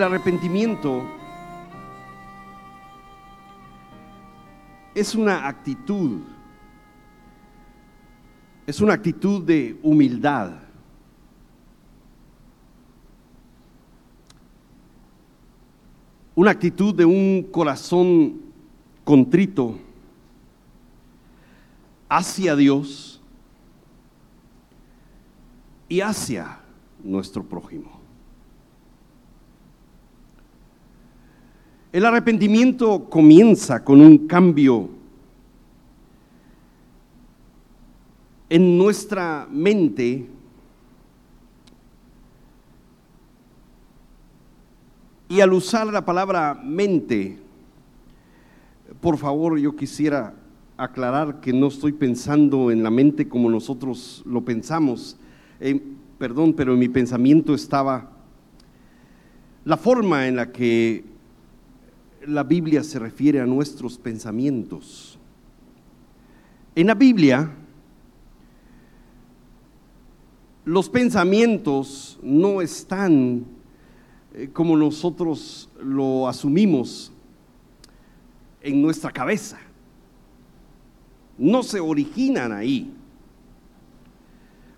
El arrepentimiento es una actitud, es una actitud de humildad. Una actitud de un corazón contrito hacia Dios y hacia nuestro prójimo. El arrepentimiento comienza con un cambio en nuestra mente y al usar la palabra mente, por favor yo quisiera aclarar que no estoy pensando en la mente como nosotros lo pensamos. Eh, perdón, pero en mi pensamiento estaba la forma en la que la Biblia se refiere a nuestros pensamientos. En la Biblia, los pensamientos no están eh, como nosotros lo asumimos en nuestra cabeza. No se originan ahí.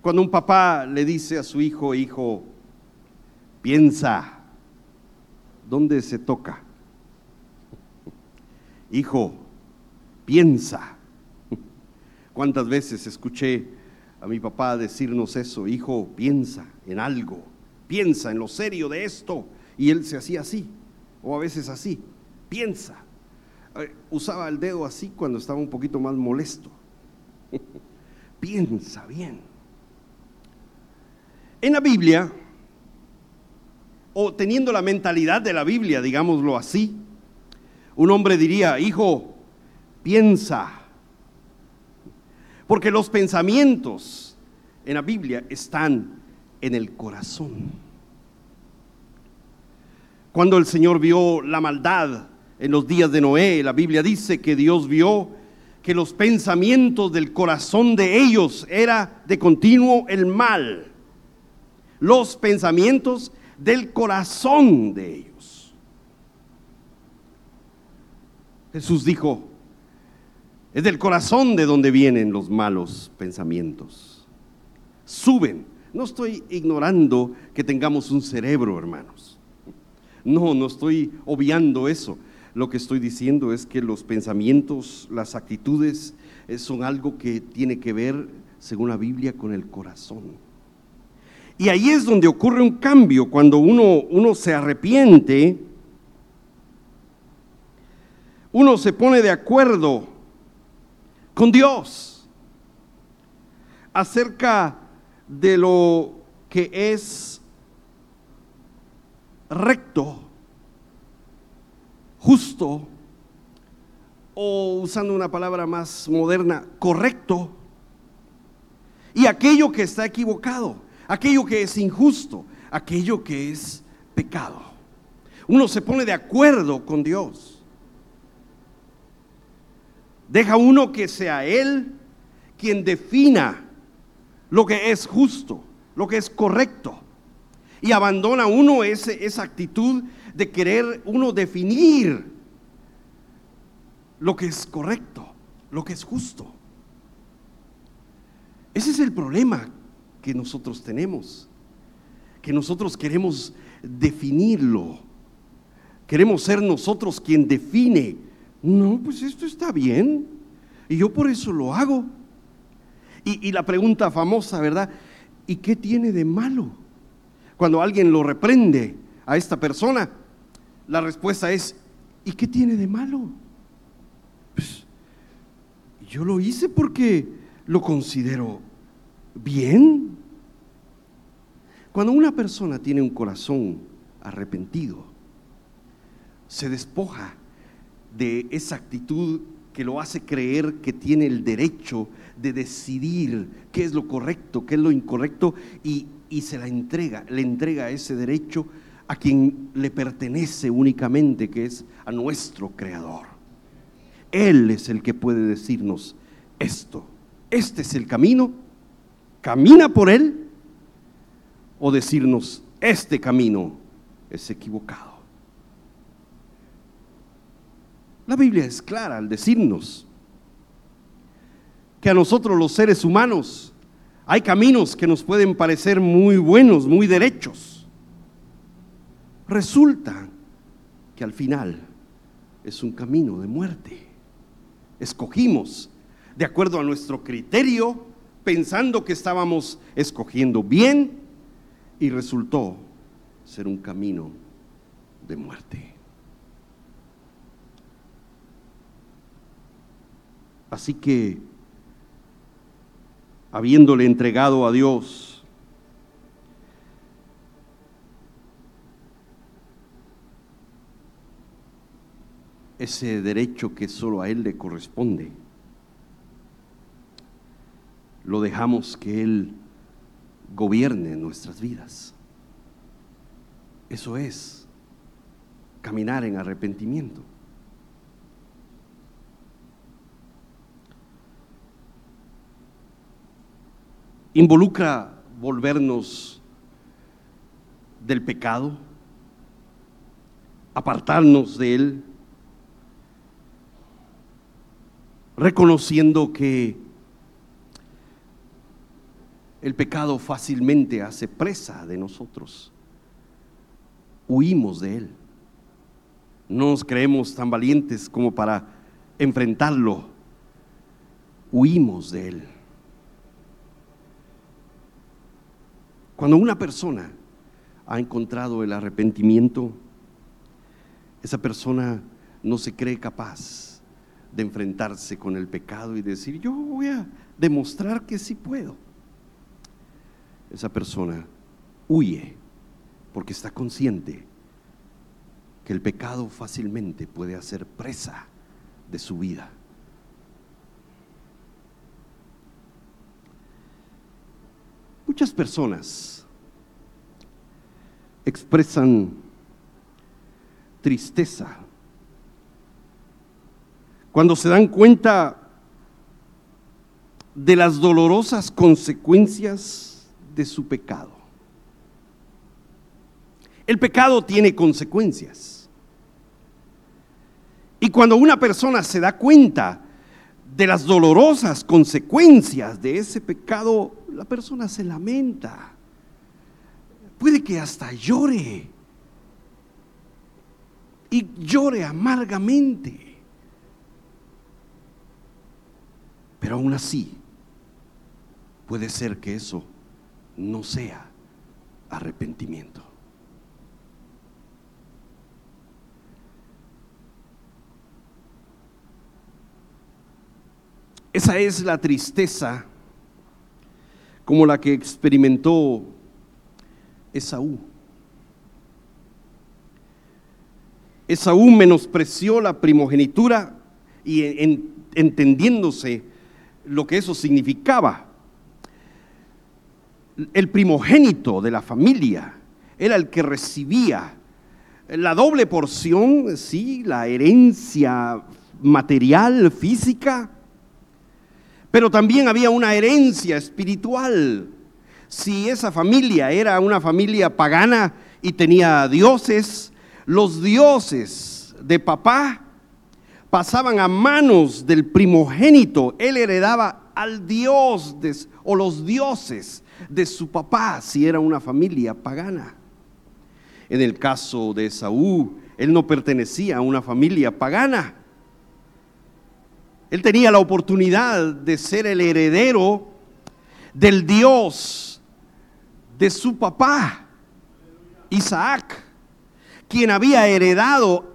Cuando un papá le dice a su hijo, hijo, piensa, ¿dónde se toca? Hijo, piensa. ¿Cuántas veces escuché a mi papá decirnos eso? Hijo, piensa en algo, piensa en lo serio de esto. Y él se hacía así, o a veces así, piensa. Eh, usaba el dedo así cuando estaba un poquito más molesto. piensa bien. En la Biblia, o teniendo la mentalidad de la Biblia, digámoslo así, un hombre diría, hijo, piensa. Porque los pensamientos en la Biblia están en el corazón. Cuando el Señor vio la maldad en los días de Noé, la Biblia dice que Dios vio que los pensamientos del corazón de ellos era de continuo el mal. Los pensamientos del corazón de ellos. Jesús dijo, es del corazón de donde vienen los malos pensamientos. Suben. No estoy ignorando que tengamos un cerebro, hermanos. No, no estoy obviando eso. Lo que estoy diciendo es que los pensamientos, las actitudes, eh, son algo que tiene que ver, según la Biblia, con el corazón. Y ahí es donde ocurre un cambio, cuando uno, uno se arrepiente uno se pone de acuerdo con Dios acerca de lo que es recto, justo, o usando una palabra más moderna, correcto, y aquello que está equivocado, aquello que es injusto, aquello que es pecado. Uno se pone de acuerdo con Dios. Deja uno que sea Él quien defina lo que es justo, lo que es correcto. Y abandona uno ese, esa actitud de querer uno definir lo que es correcto, lo que es justo. Ese es el problema que nosotros tenemos, que nosotros queremos definirlo. Queremos ser nosotros quien define no, pues esto está bien. Y yo por eso lo hago. Y, la pregunta famosa, ¿verdad? ¿Y qué tiene de malo? Cuando alguien lo reprende a esta persona, la respuesta es, ¿y qué tiene de malo? Pues yo lo hice porque lo considero bien. Cuando una persona tiene un corazón arrepentido, se despoja de esa actitud que lo hace creer que tiene el derecho de decidir qué es lo correcto, qué es lo incorrecto, y, se la entrega, le entrega ese derecho a quien le pertenece únicamente, que es a nuestro Creador. Él es el que puede decirnos esto, este es el camino, camina por él, o decirnos, este camino es equivocado. La Biblia es clara al decirnos que a nosotros los seres humanos hay caminos que nos pueden parecer muy buenos, muy derechos. Resulta que al final es un camino de muerte. Escogimos de acuerdo a nuestro criterio, pensando que estábamos escogiendo bien y resultó ser un camino de muerte. Así que, habiéndole entregado a Dios, ese derecho que solo a Él le corresponde, lo dejamos que Él gobierne nuestras vidas. Eso es caminar en arrepentimiento. Involucra volvernos del pecado, apartarnos de él, reconociendo que el pecado fácilmente hace presa de nosotros. Huimos de él. No nos creemos tan valientes como para enfrentarlo. Huimos de él. Cuando una persona ha encontrado el arrepentimiento, esa persona no se cree capaz de enfrentarse con el pecado y decir, yo voy a demostrar que sí puedo esa persona huye porque está consciente que el pecado fácilmente puede hacer presa de su vida. Muchas personas expresan tristeza cuando se dan cuenta de las dolorosas consecuencias de su pecado. El pecado tiene consecuencias. Y cuando una persona se da cuenta de las dolorosas consecuencias de ese pecado, la persona se lamenta. Puede que hasta llore. Y llore amargamente. Pero aún así, puede ser que eso no sea arrepentimiento. Esa es la tristeza como la que experimentó Esaú. Esaú menospreció la primogenitura y entendiéndose lo que eso significaba, el primogénito de la familia era el que recibía la doble porción, sí, la herencia material, física, pero también había una herencia espiritual. Si esa familia era una familia pagana y tenía dioses, los dioses de papá pasaban a manos del primogénito. Él heredaba al dios o los dioses de su papá si era una familia pagana. En el caso de Saúl, él no pertenecía a una familia pagana. Él tenía la oportunidad de ser el heredero del Dios de su papá, Isaac, quien había heredado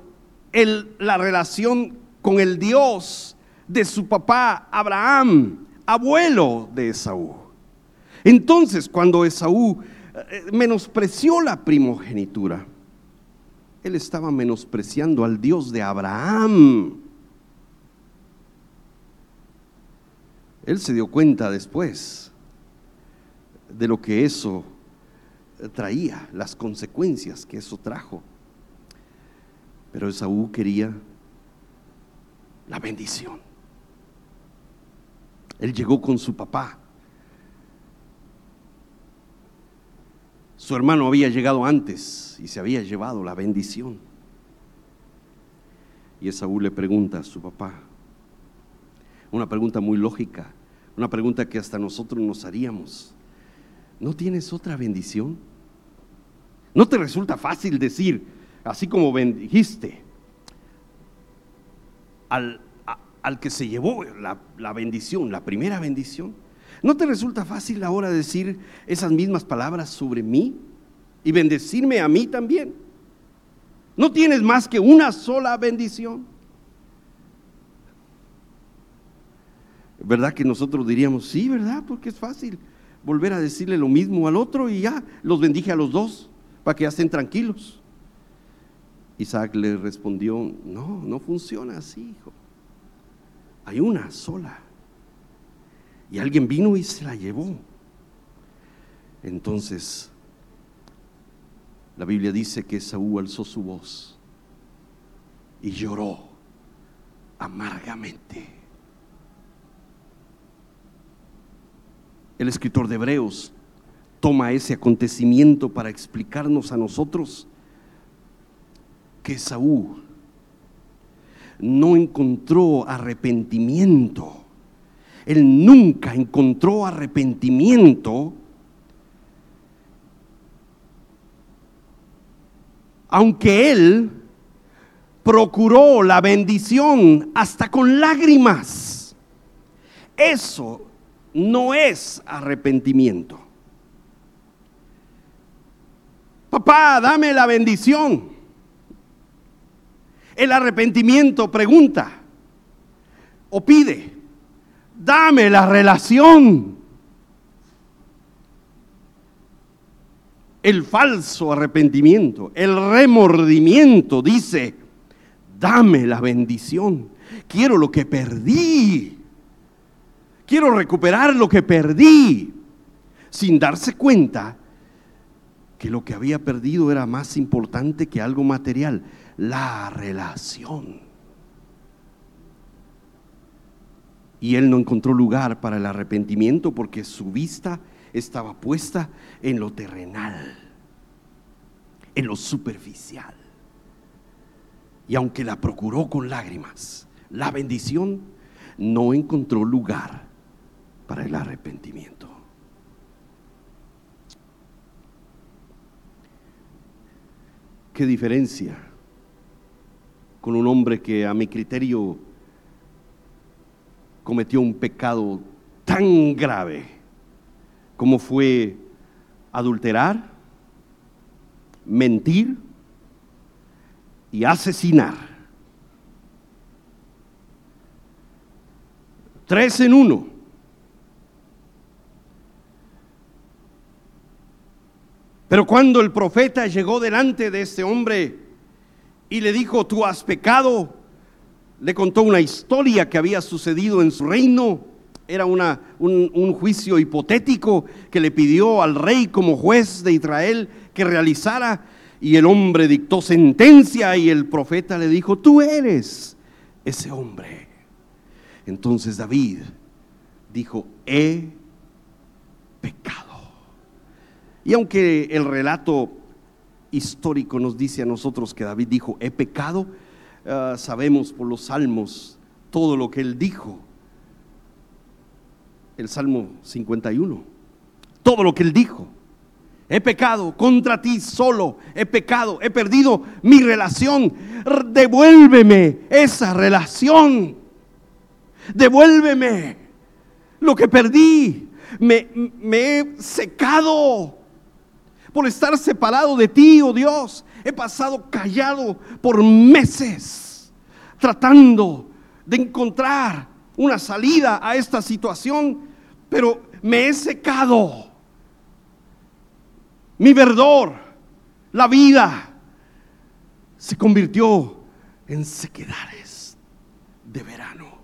la relación con el Dios de su papá Abraham, abuelo de Esaú. Entonces, cuando Esaú eh, menospreció la primogenitura, él estaba menospreciando al Dios de Abraham. Él se dio cuenta después de lo que eso traía, las consecuencias que eso trajo. Pero Esaú quería la bendición. Él llegó con su papá Su hermano había llegado antes y se había llevado la bendición. Y Esaú le pregunta a su papá, una pregunta muy lógica, una pregunta que hasta nosotros nos haríamos. ¿No tienes otra bendición? ¿No te resulta fácil decir, así como bendijiste al, al que se llevó la, la bendición, la primera bendición? ¿No te resulta fácil ahora decir esas mismas palabras sobre mí y bendecirme a mí también? ¿No tienes más que una sola bendición? ¿Verdad que nosotros diríamos, sí, verdad? Porque es fácil volver a decirle lo mismo al otro y ya los bendije a los dos para que ya estén tranquilos. Isaac le respondió, no, no funciona así, hijo. Hay una sola. Y alguien vino y se la llevó. Entonces, la Biblia dice que Saúl alzó su voz y lloró amargamente. El escritor de Hebreos toma ese acontecimiento para explicarnos a nosotros que Saúl no encontró arrepentimiento él nunca encontró arrepentimiento, aunque él procuró la bendición hasta con lágrimas. Eso no es arrepentimiento. Papá, dame la bendición. El arrepentimiento pregunta o pide dame la relación. El falso arrepentimiento, el remordimiento dice, dame la bendición. Quiero lo que perdí. Quiero recuperar lo que perdí. Sin darse cuenta que lo que había perdido era más importante que algo material, la relación. Y él no encontró lugar para el arrepentimiento porque su vista estaba puesta en lo terrenal, en lo superficial. Y aunque la procuró con lágrimas, la bendición no encontró lugar para el arrepentimiento. ¿Qué diferencia con un hombre que a mi criterio cometió un pecado tan grave como fue adulterar, mentir y asesinar. Tres en uno. Pero cuando el profeta llegó delante de este hombre y le dijo, tú has pecado, le contó una historia que había sucedido en su reino. Era una, un, un, juicio hipotético que le pidió al rey como juez de Israel que realizara. Y el hombre dictó sentencia y el profeta le dijo, tú eres ese hombre. Entonces David dijo, he pecado. Y aunque el relato histórico nos dice a nosotros que David dijo, he pecado, Ah, sabemos por los salmos todo lo que él dijo. El Salmo 51. Todo lo que él dijo. He pecado contra ti solo, he pecado, he perdido mi relación. Devuélveme esa relación. Devuélveme lo que perdí. Me, me he secado por estar separado de ti, oh Dios. He pasado callado por meses tratando de encontrar una salida a esta situación, pero me he secado. Mi verdor, la vida, se convirtió en sequedades de verano.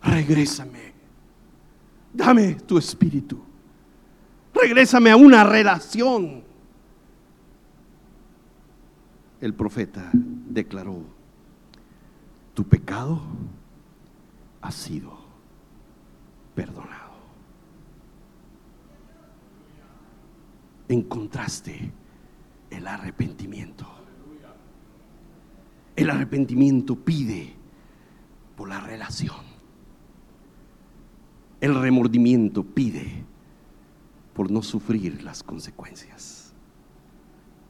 Regrésame. Dame tu espíritu. Regrésame a una relación el profeta declaró, tu pecado ha sido perdonado. encontraste el arrepentimiento. El arrepentimiento pide por la relación. El remordimiento pide por no sufrir las consecuencias.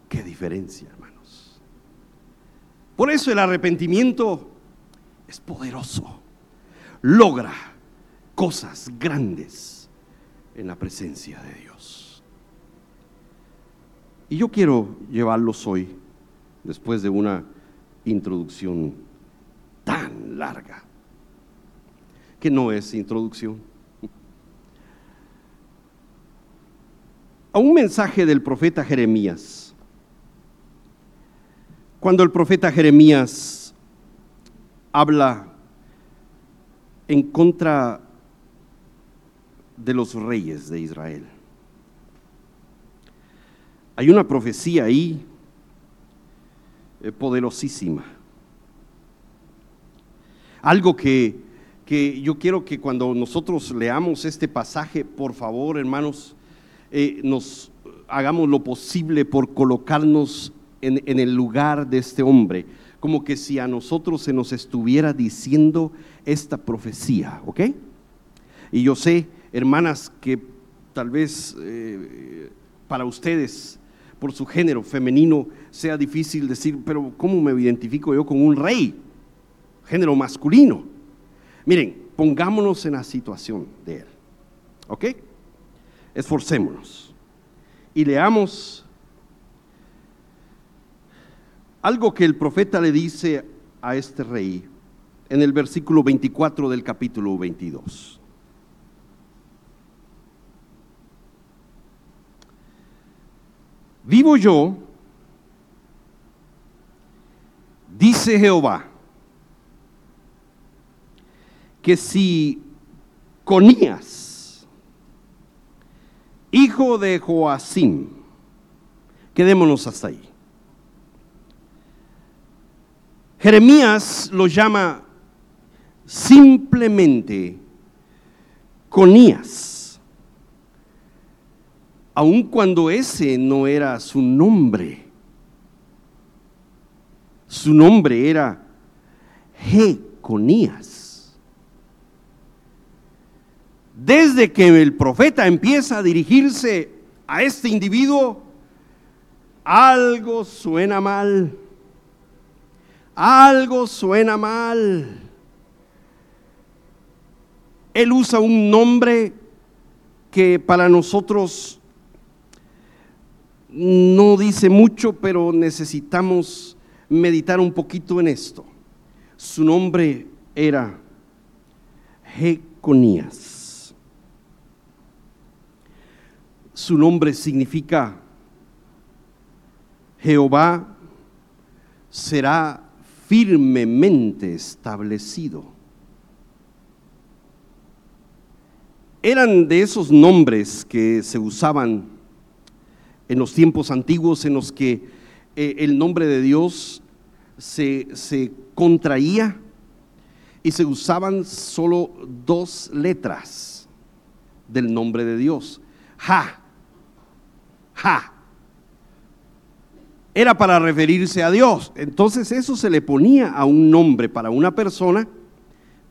Qué diferencia, hermanos. Por eso el arrepentimiento es poderoso. Logra cosas grandes en la presencia de Dios. Y yo quiero llevarlos hoy, después de una introducción tan larga, que no es introducción, a un mensaje del profeta Jeremías. Cuando el profeta Jeremías habla en contra de los reyes de Israel. Hay una profecía ahí eh, poderosísima. Algo que, que, yo quiero que cuando nosotros leamos este pasaje, por favor, hermanos, eh, nos hagamos lo posible por colocarnos en, en el lugar de este hombre, como que si a nosotros se nos estuviera diciendo esta profecía, ¿ok? Y yo sé, hermanas, que tal vez eh, para ustedes, por su género femenino, sea difícil decir, pero ¿cómo me identifico yo con un rey? Género masculino. Miren, pongámonos en la situación de él, ¿ok? Esforcémonos y leamos algo que el profeta le dice a este rey en el versículo 24 del capítulo 22. Vivo yo, dice Jehová, que si Conías, hijo de Joacim, quedémonos hasta ahí. Jeremías lo llama simplemente Conías, aun cuando ese no era su nombre. Su nombre era Jeconías. Desde que el profeta empieza a dirigirse a este individuo, algo suena mal algo suena mal. Él usa un nombre que para nosotros no dice mucho, pero necesitamos meditar un poquito en esto. Su nombre era Jeconías. Su nombre significa Jehová será firmemente establecido. Eran de esos nombres que se usaban en los tiempos antiguos en los que eh, el nombre de Dios se, se contraía y se usaban solo dos letras del nombre de Dios. Ja, ja era para referirse a Dios. Entonces eso se le ponía a un nombre para una persona.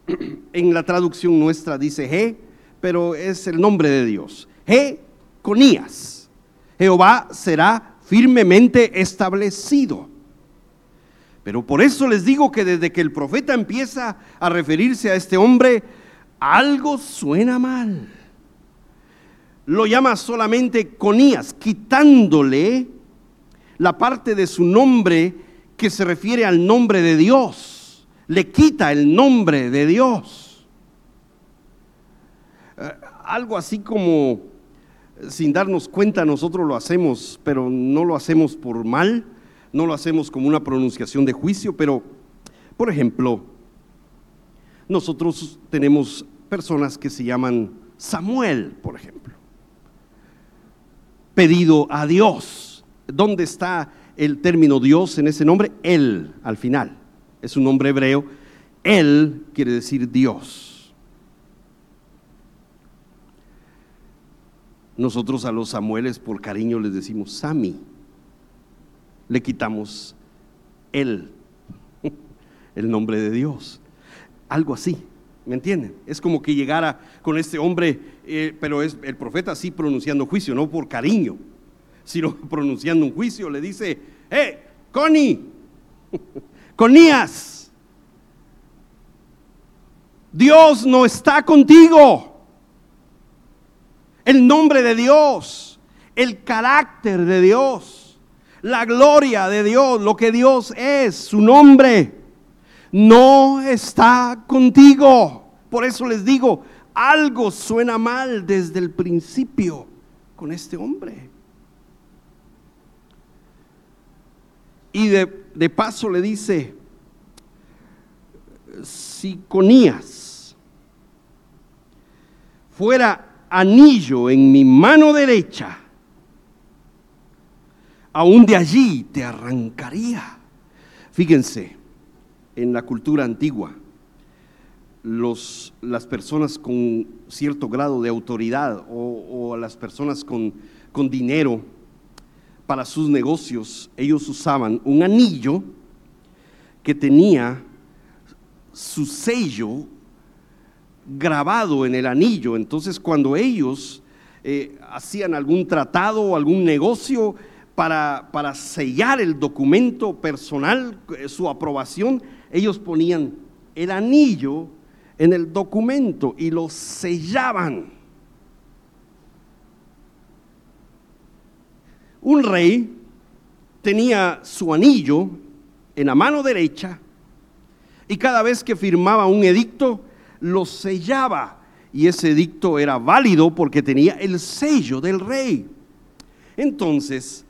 En la traducción nuestra dice G, pero es el nombre de Dios. G, Conías. Jehová será firmemente establecido. Pero por eso les digo que desde que el profeta empieza a referirse a este hombre, algo suena mal. Lo llama solamente Conías, quitándole la parte de su nombre que se refiere al nombre de Dios. Le quita el nombre de Dios. Eh, algo así como, sin darnos cuenta, nosotros lo hacemos, pero no lo hacemos por mal, no lo hacemos como una pronunciación de juicio, pero, por ejemplo, nosotros tenemos personas que se llaman Samuel, por ejemplo, pedido a Dios ¿Dónde está el término Dios en ese nombre? Él, al final. Es un nombre hebreo. Él quiere decir Dios. Nosotros a los Samueles por cariño les decimos Sami. Le quitamos él, el nombre de Dios. Algo así, ¿me entienden? Es como que llegara con este hombre, eh, pero es el profeta así pronunciando juicio, no por cariño, sino pronunciando un juicio. Le dice, ¡eh, Connie! Conías, Dios no está contigo. El nombre de Dios, el carácter de Dios, la gloria de Dios, lo que Dios es, su nombre, no está contigo. Por eso les digo, algo suena mal desde el principio con este hombre. Y de, de paso le dice, si Conías fuera anillo en mi mano derecha, aún de allí te arrancaría. Fíjense, en la cultura antigua, los, las personas con cierto grado de autoridad o, o las personas con, con dinero para sus negocios, ellos usaban un anillo que tenía su sello grabado en el anillo. Entonces cuando ellos eh, hacían algún tratado o algún negocio para, para sellar el documento personal, eh, su aprobación, ellos ponían el anillo en el documento y lo sellaban. Un rey tenía su anillo en la mano derecha y cada vez que firmaba un edicto, lo sellaba. Y ese edicto era válido porque tenía el sello del rey. Entonces,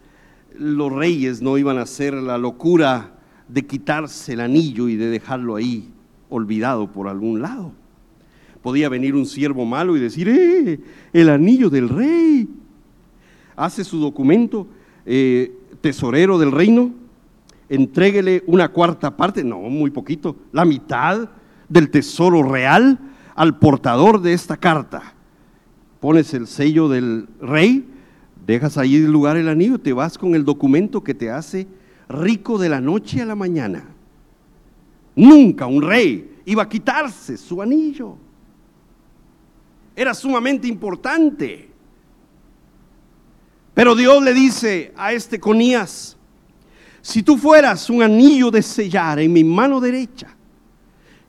los reyes no iban a hacer la locura de quitarse el anillo y de dejarlo ahí olvidado por algún lado. Podía venir un siervo malo y decir, ¡eh! El anillo del rey. Hace su documento, eh, tesorero del reino, entréguele una cuarta parte, no, muy poquito, la mitad del tesoro real al portador de esta carta. Pones el sello del rey, dejas ahí el lugar el anillo, te vas con el documento que te hace rico de la noche a la mañana. Nunca un rey iba a quitarse su anillo. Era sumamente importante. Pero Dios le dice a este Conías, si tú fueras un anillo de sellar en mi mano derecha,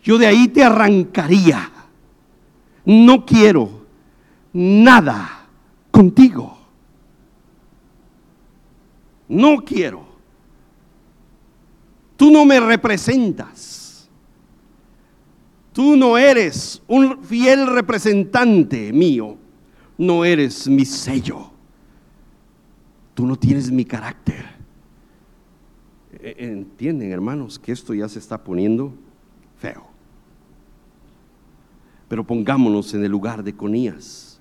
yo de ahí te arrancaría. No quiero nada contigo. No quiero. Tú no me representas. Tú no eres un fiel representante mío. No eres mi sello. Tú no tienes mi carácter. E, entienden, hermanos, que esto ya se está poniendo feo. Pero pongámonos en el lugar de Conías.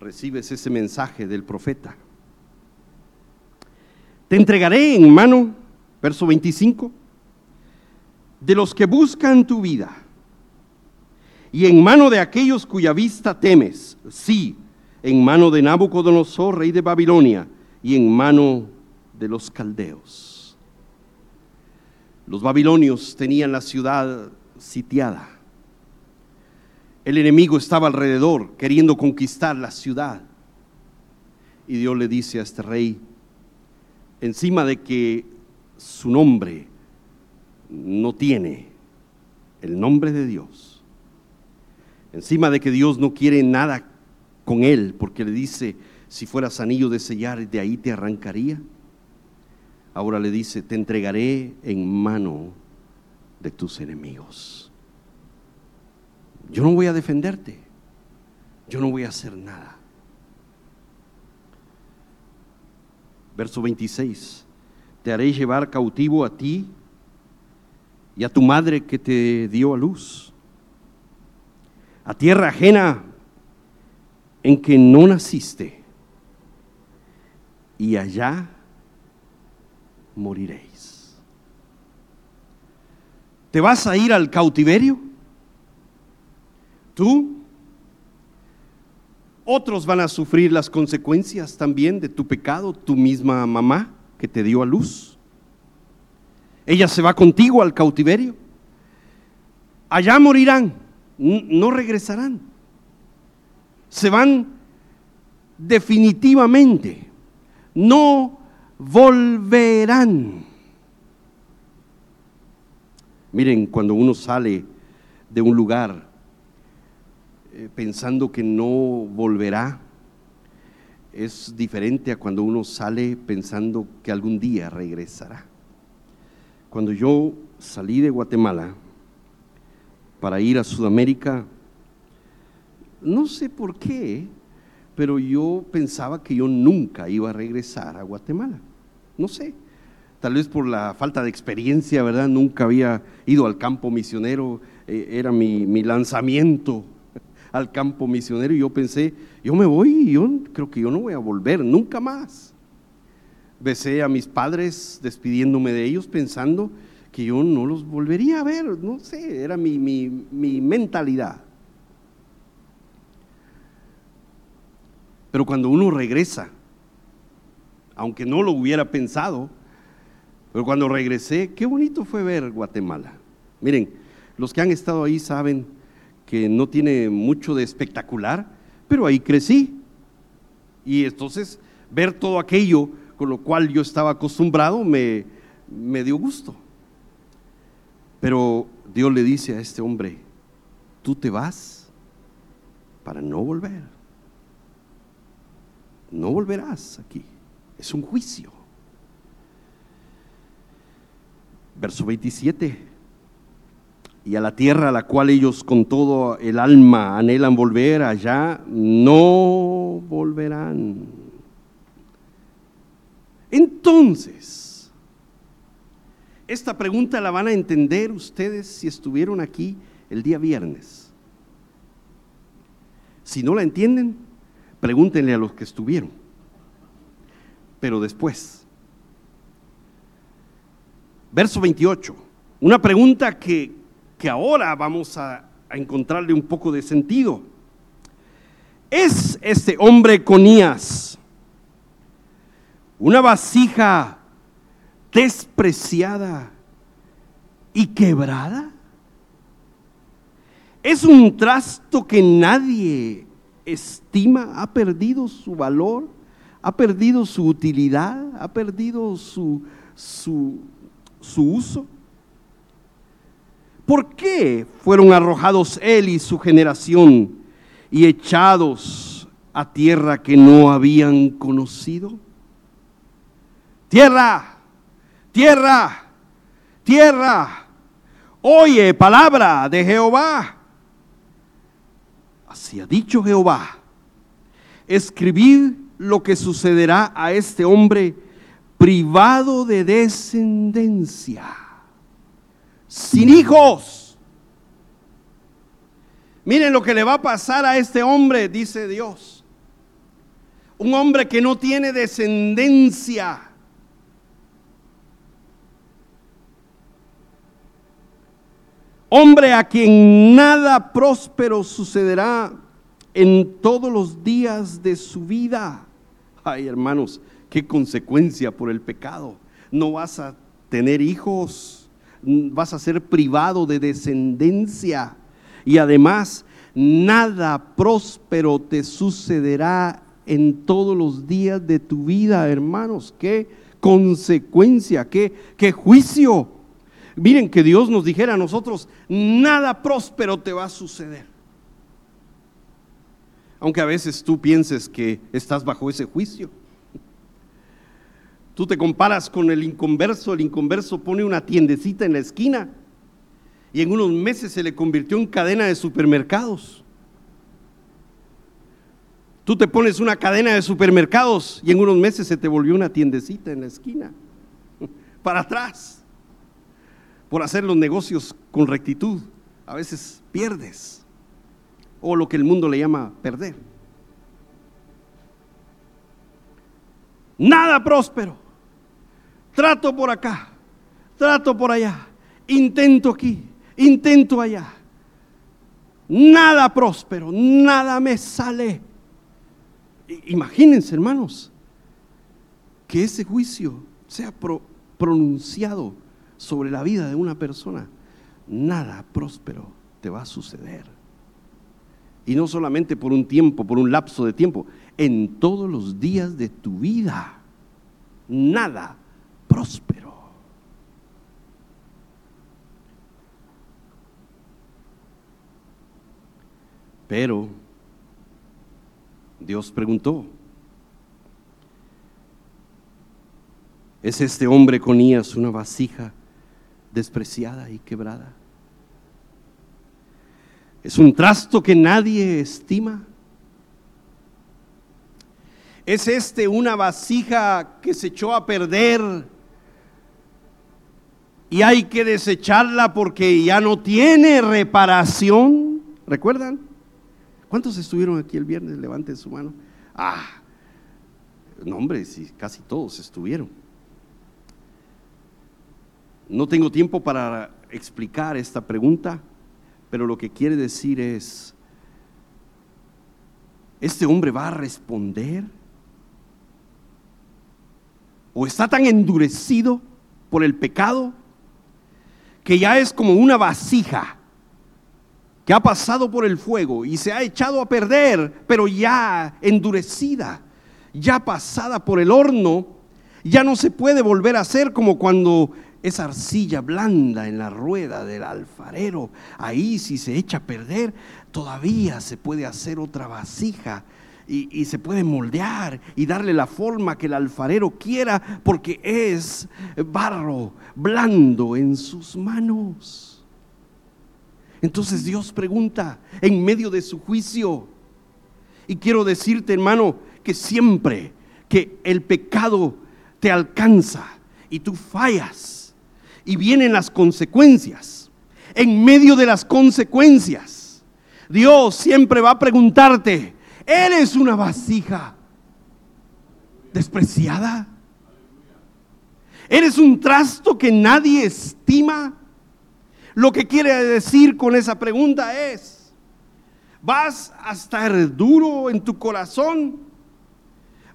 Recibes ese mensaje del profeta. Te entregaré en mano, verso 25, de los que buscan tu vida y en mano de aquellos cuya vista temes, sí, en mano de Nabucodonosor, rey de Babilonia, y en mano de los caldeos. Los babilonios tenían la ciudad sitiada. El enemigo estaba alrededor queriendo conquistar la ciudad. Y Dios le dice a este rey, encima de que su nombre no tiene el nombre de Dios, encima de que Dios no quiere nada con él, porque le dice, si fueras anillo de sellar, de ahí te arrancaría. Ahora le dice, te entregaré en mano de tus enemigos. Yo no voy a defenderte, yo no voy a hacer nada. Verso 26, te haré llevar cautivo a ti y a tu madre que te dio a luz, a tierra ajena en que no naciste y allá moriréis. ¿Te vas a ir al cautiverio? ¿Tú? Otros van a sufrir las consecuencias también de tu pecado, tu misma mamá que te dio a luz. Ella se va contigo al cautiverio. Allá morirán, no regresarán. Se van definitivamente. No volverán. Miren, cuando uno sale de un lugar eh, pensando que no volverá, es diferente a cuando uno sale pensando que algún día regresará. Cuando yo salí de Guatemala para ir a Sudamérica, no sé por qué, pero yo pensaba que yo nunca iba a regresar a Guatemala. No sé, tal vez por la falta de experiencia, ¿verdad? Nunca había ido al campo misionero, eh, era mi, mi lanzamiento al campo misionero y yo pensé, yo me voy y yo creo que yo no voy a volver nunca más. Besé a mis padres despidiéndome de ellos pensando que yo no los volvería a ver, no sé, era mi, mi mentalidad. Pero cuando uno regresa, aunque no lo hubiera pensado, pero cuando regresé, qué bonito fue ver Guatemala. Miren, los que han estado ahí saben que no tiene mucho de espectacular, pero ahí crecí. Y entonces ver todo aquello con lo cual yo estaba acostumbrado me, me dio gusto. Pero Dios le dice a este hombre, tú te vas para no volver. No volverás aquí. Es un juicio. Verso 27 y a la tierra a la cual ellos con todo el alma anhelan volver, allá no volverán. Entonces, esta pregunta la van a entender ustedes si estuvieron aquí el día viernes. Si no la entienden, pregúntenle a los que estuvieron. Pero después, verso 28, una pregunta que, que ahora vamos a, encontrarle un poco de sentido. ¿Es este hombre Conías una vasija despreciada y quebrada? ¿Es un trasto que nadie estima? ¿Ha perdido su valor? ¿Ha perdido su utilidad? ¿Ha perdido su, su, uso? ¿Por qué fueron arrojados él y su generación y echados a tierra que no habían conocido? Tierra, tierra, tierra, oye palabra de Jehová. Así ha dicho Jehová. Escribid lo que sucederá a este hombre privado de descendencia sin hijos. Miren lo que le va a pasar a este hombre, dice Dios. Un hombre que no tiene descendencia. Hombre a quien nada próspero sucederá en todos los días de su vida. Ay, hermanos, qué consecuencia por el pecado. No vas a tener hijos vas a ser privado de descendencia y además nada próspero te sucederá en todos los días de tu vida, hermanos. Qué consecuencia, qué, qué juicio. Miren que Dios nos dijera a nosotros, nada próspero te va a suceder. Aunque a veces tú pienses que estás bajo ese juicio. Tú te comparas con el inconverso, el inconverso pone una tiendecita en la esquina y en unos meses se le convirtió en cadena de supermercados. Tú te pones una cadena de supermercados y en unos meses se te volvió una tiendecita en la esquina, para atrás, por hacer los negocios con rectitud. A veces pierdes, o lo que el mundo le llama perder. Nada próspero. Trato por acá, trato por allá, intento aquí, intento allá. Nada próspero, nada me sale. Imagínense, hermanos, que ese juicio sea pronunciado sobre la vida de una persona. Nada próspero te va a suceder. Y no solamente por un tiempo, por un lapso de tiempo, en todos los días de tu vida. Nada próspero. Pero Dios preguntó, ¿es este hombre Conías una vasija despreciada y quebrada? ¿Es un trasto que nadie estima? ¿Es este una vasija que se echó a perder y hay que desecharla porque ya no tiene reparación? ¿Recuerdan? ¿Cuántos estuvieron aquí el viernes? Levanten su mano. Ah, no hombre, casi todos estuvieron. No tengo tiempo para explicar esta pregunta, pero lo que quiere decir es, ¿este hombre va a responder? ¿O está tan endurecido por el pecado que ya es como una vasija que ha pasado por el fuego y se ha echado a perder, pero ya endurecida, ya pasada por el horno, ya no se puede volver a hacer como cuando esa arcilla blanda en la rueda del alfarero, ahí si se echa a perder, todavía se puede hacer otra vasija y, y, se puede moldear y darle la forma que el alfarero quiera porque es barro blando en sus manos. Entonces Dios pregunta en medio de su juicio. Y quiero decirte, hermano, que siempre que el pecado te alcanza y tú fallas y vienen las consecuencias, en medio de las consecuencias, Dios siempre va a preguntarte, ¿eres una vasija despreciada? ¿Eres un trasto que nadie estima? Lo que quiere decir con esa pregunta es, ¿vas a estar duro en tu corazón?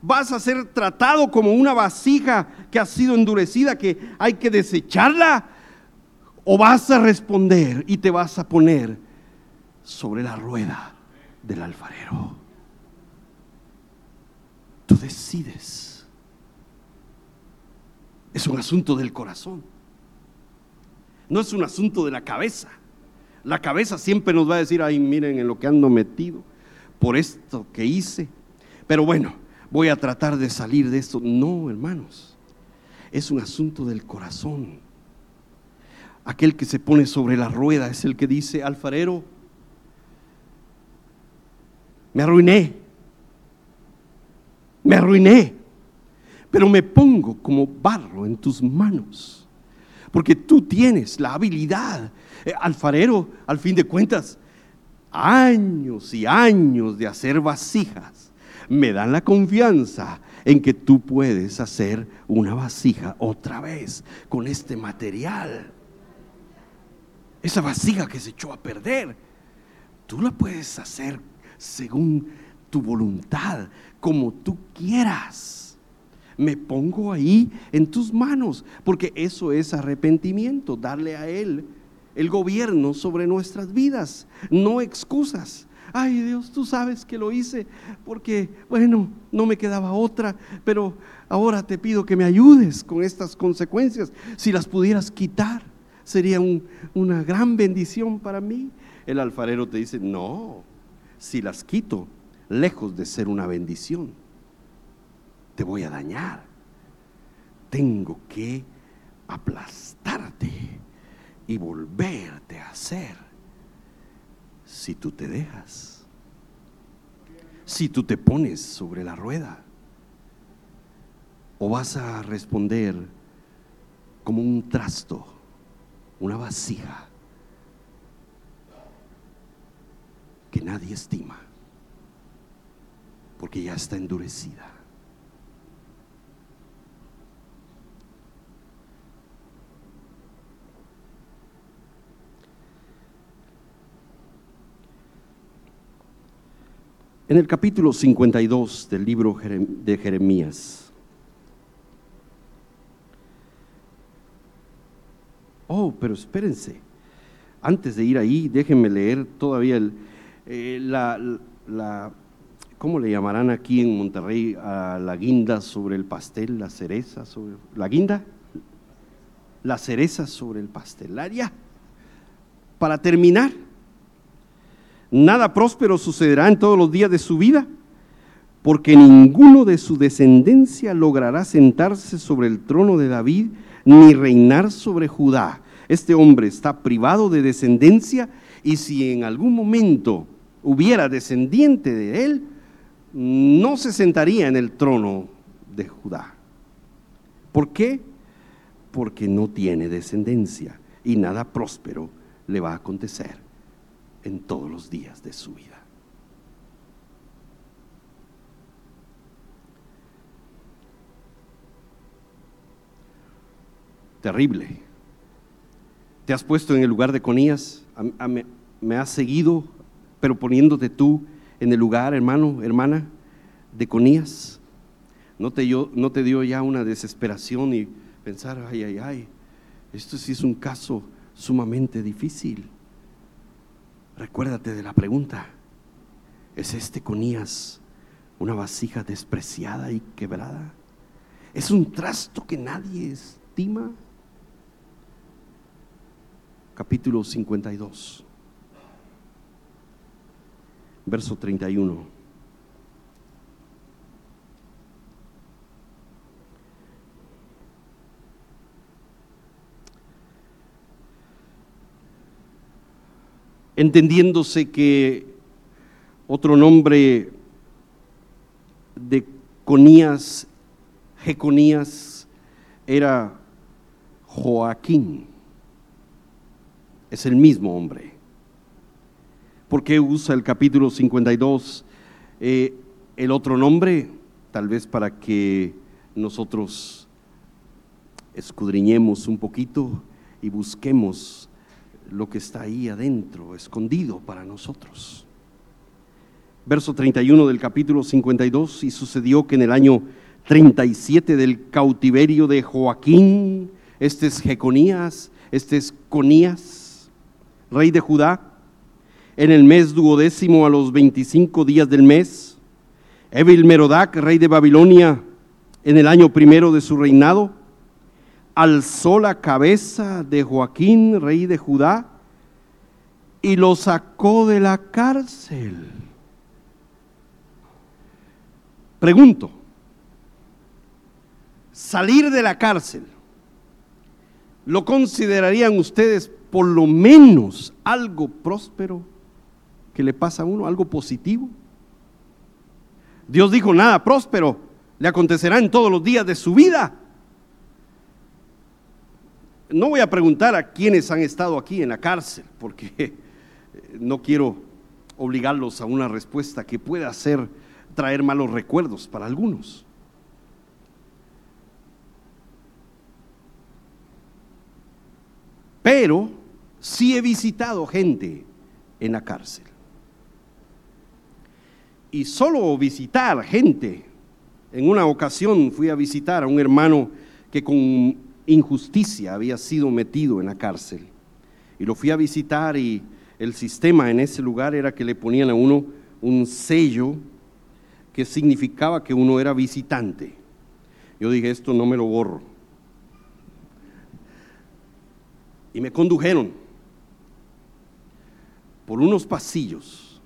¿Vas a ser tratado como una vasija que ha sido endurecida, que hay que desecharla? ¿O vas a responder y te vas a poner sobre la rueda del alfarero? Tú decides. Es un asunto del corazón. No es un asunto de la cabeza. La cabeza siempre nos va a decir, ay, miren en lo que ando metido por esto que hice. Pero bueno, voy a tratar de salir de esto. No, hermanos, es un asunto del corazón. Aquel que se pone sobre la rueda es el que dice, alfarero, me arruiné, me arruiné, pero me pongo como barro en tus manos porque tú tienes la habilidad. Eh, alfarero, al fin de cuentas, años y años de hacer vasijas me dan la confianza en que tú puedes hacer una vasija otra vez con este material. Esa vasija que se echó a perder, tú la puedes hacer según tu voluntad, como tú quieras me pongo ahí en tus manos, porque eso es arrepentimiento, darle a Él el gobierno sobre nuestras vidas, no excusas. Ay Dios, tú sabes que lo hice porque, bueno, no me quedaba otra, pero ahora te pido que me ayudes con estas consecuencias. Si las pudieras quitar, sería una gran bendición para mí. El alfarero te dice, no, si las quito, lejos de ser una bendición te voy a dañar. Tengo que aplastarte y volverte a hacer si tú te dejas, si tú te pones sobre la rueda, o vas a responder como un trasto, una vasija que nadie estima, porque ya está endurecida. En el capítulo 52 del libro de Jeremías. Oh, pero espérense. Antes de ir ahí, déjenme leer todavía el, eh, la, la, ¿cómo le llamarán aquí en Monterrey a la guinda sobre el pastel, la cereza sobre la guinda? La cereza sobre el pastel. Para terminar, nada próspero sucederá en todos los días de su vida, porque ninguno de su descendencia logrará sentarse sobre el trono de David ni reinar sobre Judá. Este hombre está privado de descendencia y si en algún momento hubiera descendiente de él, no se sentaría en el trono de Judá. ¿Por qué? Porque no tiene descendencia y nada próspero le va a acontecer en todos los días de su vida. Terrible. Te has puesto en el lugar de Conías, me has seguido, pero poniéndote tú en el lugar, hermano, hermana, de Conías. ¿No te, ¿No te dio ya una desesperación y pensar, ay, ay, ay, esto sí es un caso sumamente difícil? Recuérdate de la pregunta, ¿es este Conías una vasija despreciada y quebrada? ¿Es un trasto que nadie estima? Capítulo 52, verso 31. Entendiéndose que otro nombre de Conías, Jeconías, era Joaquín. Es el mismo hombre. ¿Por qué usa el capítulo 52 eh, el otro nombre? Tal vez para que nosotros escudriñemos un poquito y busquemos lo que está ahí adentro, escondido para nosotros. Verso 31 del capítulo 52, y sucedió que en el año 37 del cautiverio de Joaquín, este es Jeconías, este es Conías, rey de Judá, en el mes duodécimo a los 25 días del mes, Evil Merodac, rey de Babilonia, en el año primero de su reinado, alzó la cabeza de Joaquín, rey de Judá, y lo sacó de la cárcel. Pregunto, salir de la cárcel, ¿lo considerarían ustedes por lo menos algo próspero que le pasa a uno, algo positivo? Dios dijo, nada próspero le acontecerá en todos los días de su vida no voy a preguntar a quienes han estado aquí en la cárcel, porque eh, no quiero obligarlos a una respuesta que pueda hacer traer malos recuerdos para algunos. Pero sí he visitado gente en la cárcel. Y solo visitar gente, en una ocasión fui a visitar a un hermano que con injusticia había sido metido en la cárcel. Y lo fui a visitar y el sistema en ese lugar era que le ponían a uno un sello que significaba que uno era visitante. Yo dije, esto no me lo borro. Y me condujeron por unos pasillos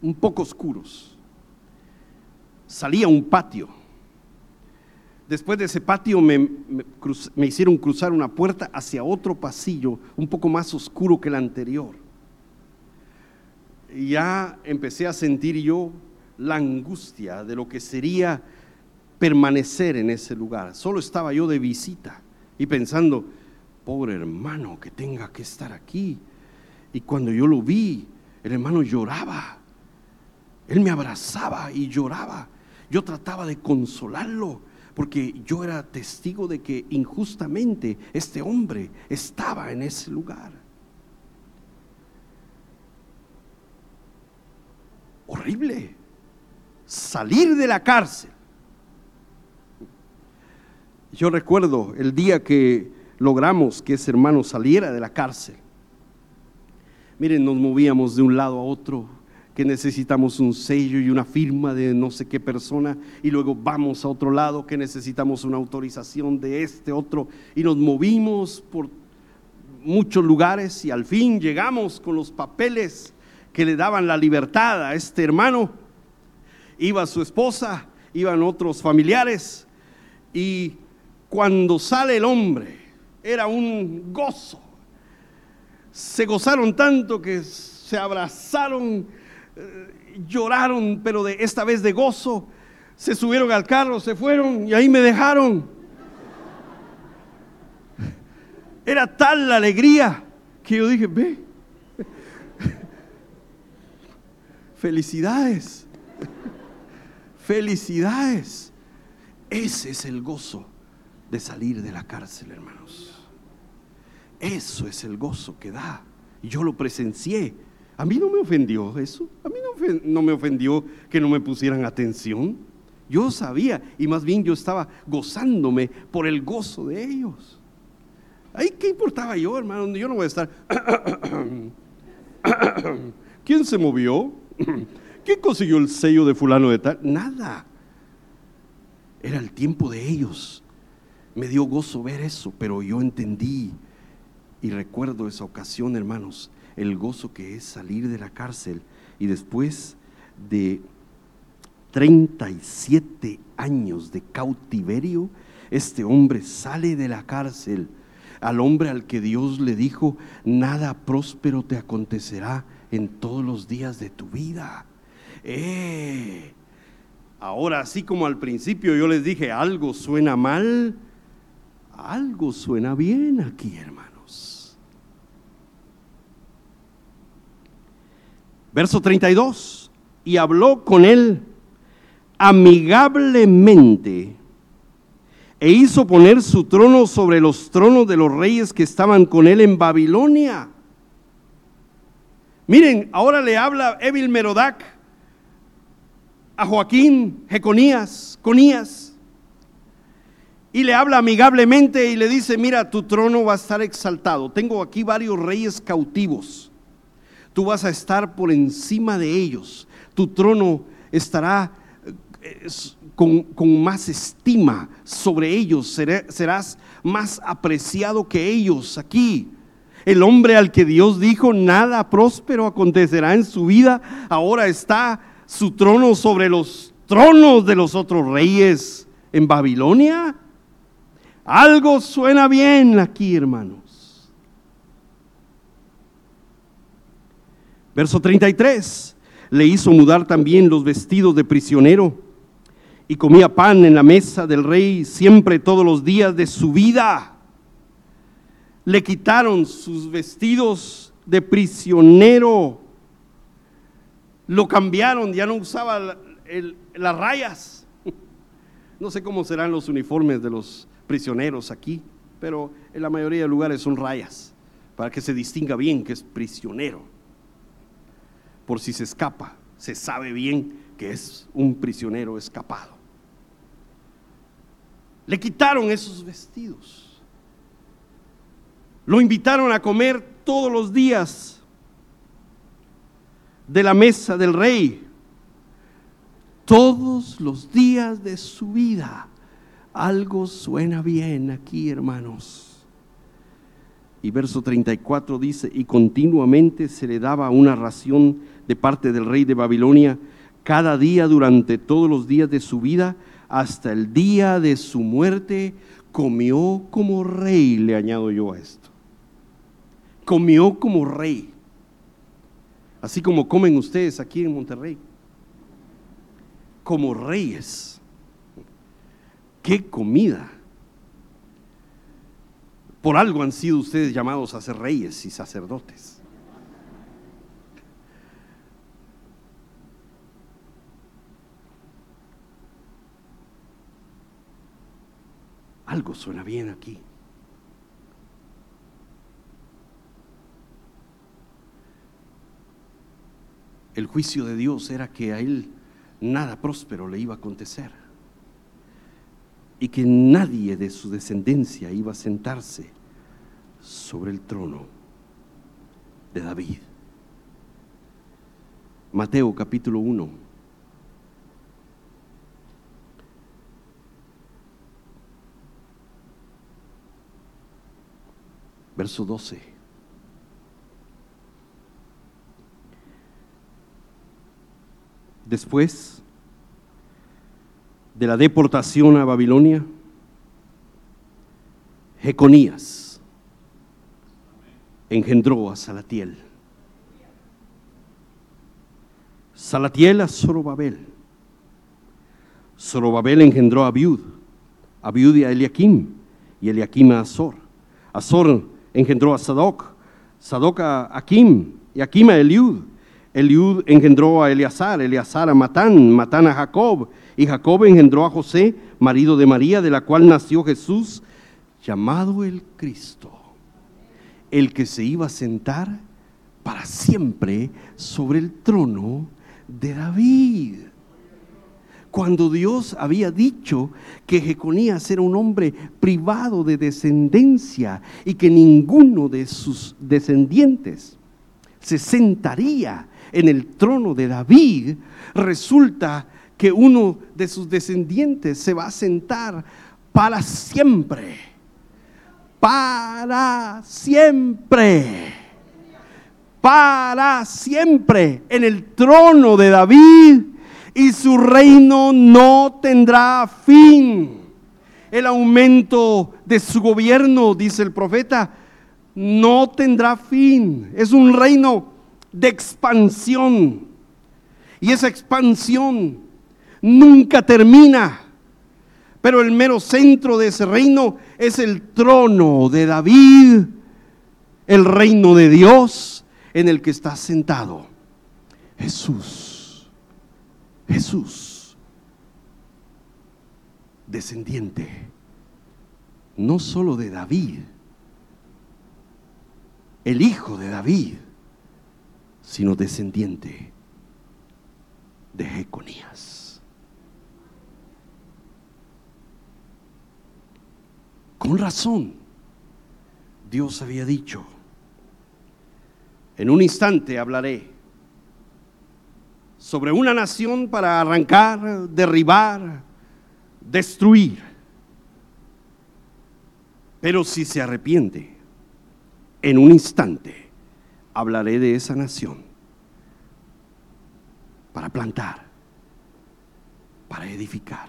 un poco oscuros. Salía un patio Después de ese patio me, hicieron cruzar una puerta hacia otro pasillo un poco más oscuro que el anterior. Y ya empecé a sentir yo la angustia de lo que sería permanecer en ese lugar. Solo estaba yo de visita y pensando, pobre hermano que tenga que estar aquí. Y cuando yo lo vi, el hermano lloraba. Él me abrazaba y lloraba. Yo trataba de consolarlo porque yo era testigo de que injustamente este hombre estaba en ese lugar. horrible. Salir de la cárcel. Yo recuerdo el día que logramos que ese hermano saliera de la cárcel. Miren, nos movíamos de un lado a otro, que necesitamos un sello y una firma de no sé qué persona, y luego vamos a otro lado, que necesitamos una autorización de este otro, y nos movimos por muchos lugares y al fin llegamos con los papeles que le daban la libertad a este hermano. Iba su esposa, iban otros familiares, y cuando sale el hombre, era un gozo se gozaron tanto que se abrazaron, lloraron, pero de esta vez de gozo. Se subieron al carro, se fueron y ahí me dejaron. Era tal la alegría que yo dije, ve, felicidades, felicidades. Ese es el gozo de salir de la cárcel, hermanos. Eso es el gozo que da. Yo lo presencié. A mí no me ofendió eso. A mí no, me ofendió que no me pusieran atención. Yo sabía y más bien yo estaba gozándome por el gozo de ellos. Ahí, ¿qué importaba yo, hermano? Yo no voy a estar. ¿Quién se movió? ¿Quién consiguió el sello de fulano de tal? Nada. Era el tiempo de ellos. Me dio gozo ver eso, pero yo entendí y recuerdo esa ocasión, hermanos, el gozo que es salir de la cárcel y después de 37 años de cautiverio, este hombre sale de la cárcel al hombre al que Dios le dijo, nada próspero te acontecerá en todos los días de tu vida. Eh, ahora, así como al principio yo les dije, algo suena mal, algo suena bien aquí, hermano. Verso 32. Y habló con él amigablemente e hizo poner su trono sobre los tronos de los reyes que estaban con él en Babilonia. Miren, ahora le habla Evil Merodac a Joaquín, Jeconías, Conías, y le habla amigablemente y le dice, mira, tu trono va a estar exaltado. Tengo aquí varios reyes cautivos tú vas a estar por encima de ellos. Tu trono estará eh, con, más estima sobre ellos, serás más apreciado que ellos aquí. El hombre al que Dios dijo, nada próspero acontecerá en su vida, ahora está su trono sobre los tronos de los otros reyes en Babilonia. Algo suena bien aquí, hermano. Verso 33, le hizo mudar también los vestidos de prisionero y comía pan en la mesa del rey siempre todos los días de su vida. Le quitaron sus vestidos de prisionero, lo cambiaron, ya no usaba las rayas. No sé cómo serán los uniformes de los prisioneros aquí, pero en la mayoría de lugares son rayas, para que se distinga bien que es prisionero por si se escapa, se sabe bien que es un prisionero escapado. Le quitaron esos vestidos. Lo invitaron a comer todos los días de la mesa del rey. Todos los días de su vida. Algo suena bien aquí, hermanos. Y verso 34 dice, y continuamente se le daba una ración de parte del rey de Babilonia cada día durante todos los días de su vida, hasta el día de su muerte, comió como rey, le añado yo a esto. Comió como rey. Así como comen ustedes aquí en Monterrey. Como reyes. ¡Qué comida! Por algo han sido ustedes llamados a ser reyes y sacerdotes. Algo suena bien aquí. el juicio de Dios era que a él nada próspero le iba a acontecer y que nadie de su descendencia iba a sentarse sobre el trono de David. Mateo capítulo 1. Verso 12. después de la deportación a Babilonia, Jeconías engendró a Salatiel. Salatiel a Zorobabel. Zorobabel engendró a Abiud, Abiud a Eliakim y Eliakim a Azor. Azor engendró a Sadoc, Sadoc a Akim y Akim a Eliud. Eliud engendró a Eleazar, Eleazar a Matán, Matán a Jacob, y Jacob engendró a José, marido de María, de la cual nació Jesús, llamado el Cristo, el que se iba a sentar para siempre sobre el trono de David. Cuando Dios había dicho que Jeconías era un hombre privado de descendencia y que ninguno de sus descendientes se sentaría en el trono de David, resulta que uno de sus descendientes se va a sentar para siempre. Para siempre. Para siempre en el trono de David y su reino no tendrá fin. El aumento de su gobierno, dice el profeta, no tendrá fin. Es un reino de expansión. Y esa expansión nunca termina. Pero el mero centro de ese reino es el trono de David, el reino de Dios en el que está sentado Jesús. Jesús, descendiente, no solo de David, el hijo de David, sino descendiente de Jeconías. Con razón, Dios había dicho, en un instante hablaré sobre una nación para arrancar, derribar, destruir. Pero si se arrepiente, en un instante hablaré de esa nación para plantar, para edificar.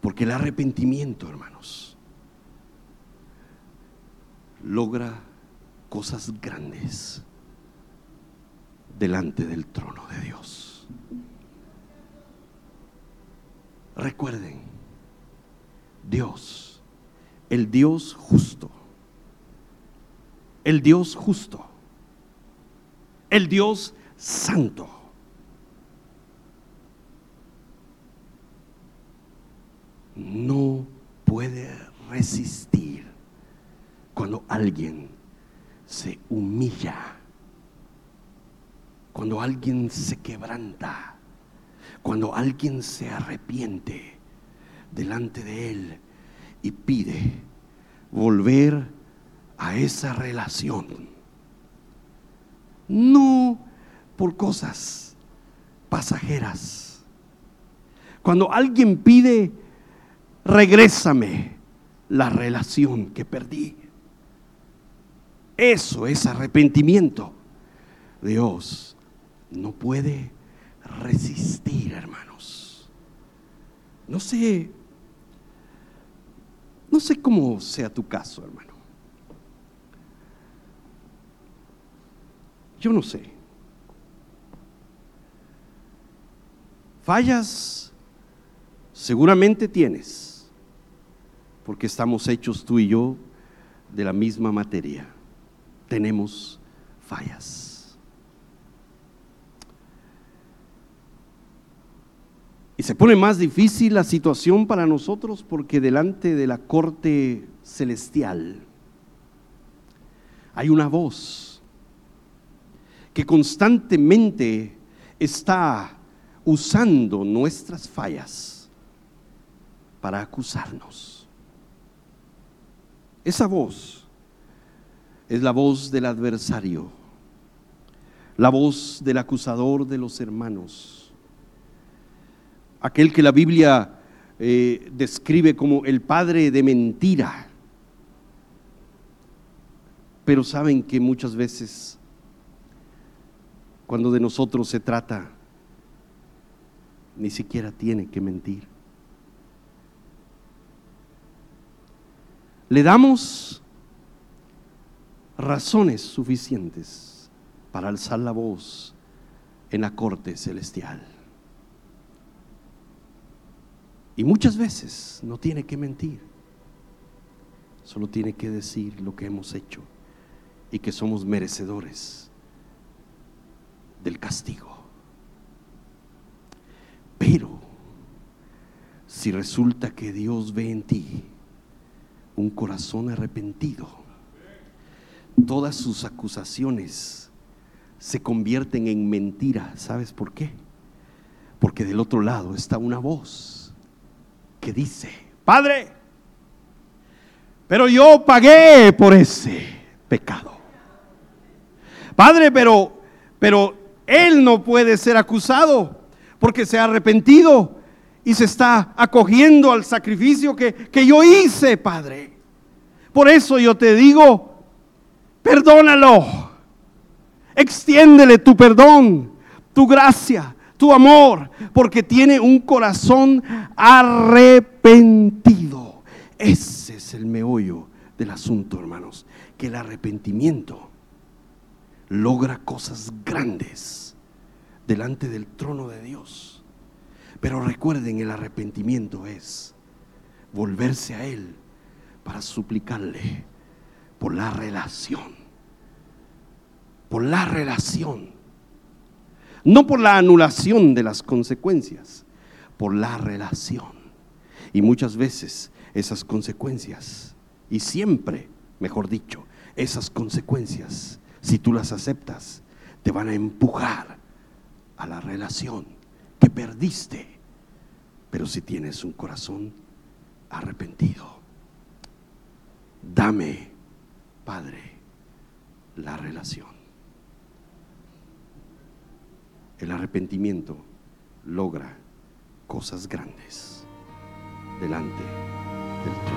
Porque el arrepentimiento, hermanos, logra cosas grandes delante del trono de Dios. Recuerden, Dios, el Dios justo, el Dios justo, el Dios santo. No puede resistir cuando alguien se humilla, cuando alguien se quebranta, cuando alguien se arrepiente delante de Él y pide volver a esa relación. No por cosas pasajeras. Cuando alguien pide, regrésame la relación que perdí. Eso es arrepentimiento. Dios no puede resistir, hermanos. No sé, no sé cómo sea tu caso, hermano. Yo no sé. Fallas seguramente tienes, porque estamos hechos tú y yo de la misma materia. Tenemos fallas. Y se pone más difícil la situación para nosotros porque delante de la corte celestial hay una voz que constantemente está usando nuestras fallas para acusarnos. Esa voz es la voz del adversario, la voz del acusador de los hermanos, aquel que la Biblia eh, describe como el padre de mentira. Pero saben que muchas veces, cuando de nosotros se trata, ni siquiera tiene que mentir. Le damos razones suficientes para alzar la voz en la corte celestial. Y muchas veces no tiene que mentir, solo tiene que decir lo que hemos hecho y que somos merecedores del castigo. Pero si resulta que Dios ve en ti un corazón arrepentido, todas sus acusaciones se convierten en mentira. ¿Sabes por qué? Porque del otro lado está una voz que dice, Padre, pero yo pagué por ese pecado. Padre, pero, pero él no puede ser acusado porque se ha arrepentido y se está acogiendo al sacrificio que, que yo hice, Padre. Por eso yo te digo, perdónalo, extiéndele tu perdón, tu gracia, tu amor, porque tiene un corazón arrepentido. Ese es el meollo del asunto, hermanos, que el arrepentimiento logra cosas grandes delante del trono de Dios. Pero recuerden, el arrepentimiento es volverse a Él para suplicarle por la relación, por la relación no por la anulación de las consecuencias, por la relación. Y muchas veces esas consecuencias, y siempre, mejor dicho, esas consecuencias, si tú las aceptas, te van a empujar a la relación que perdiste. Pero si tienes un corazón arrepentido, dame, Padre, la relación. El arrepentimiento logra cosas grandes delante del.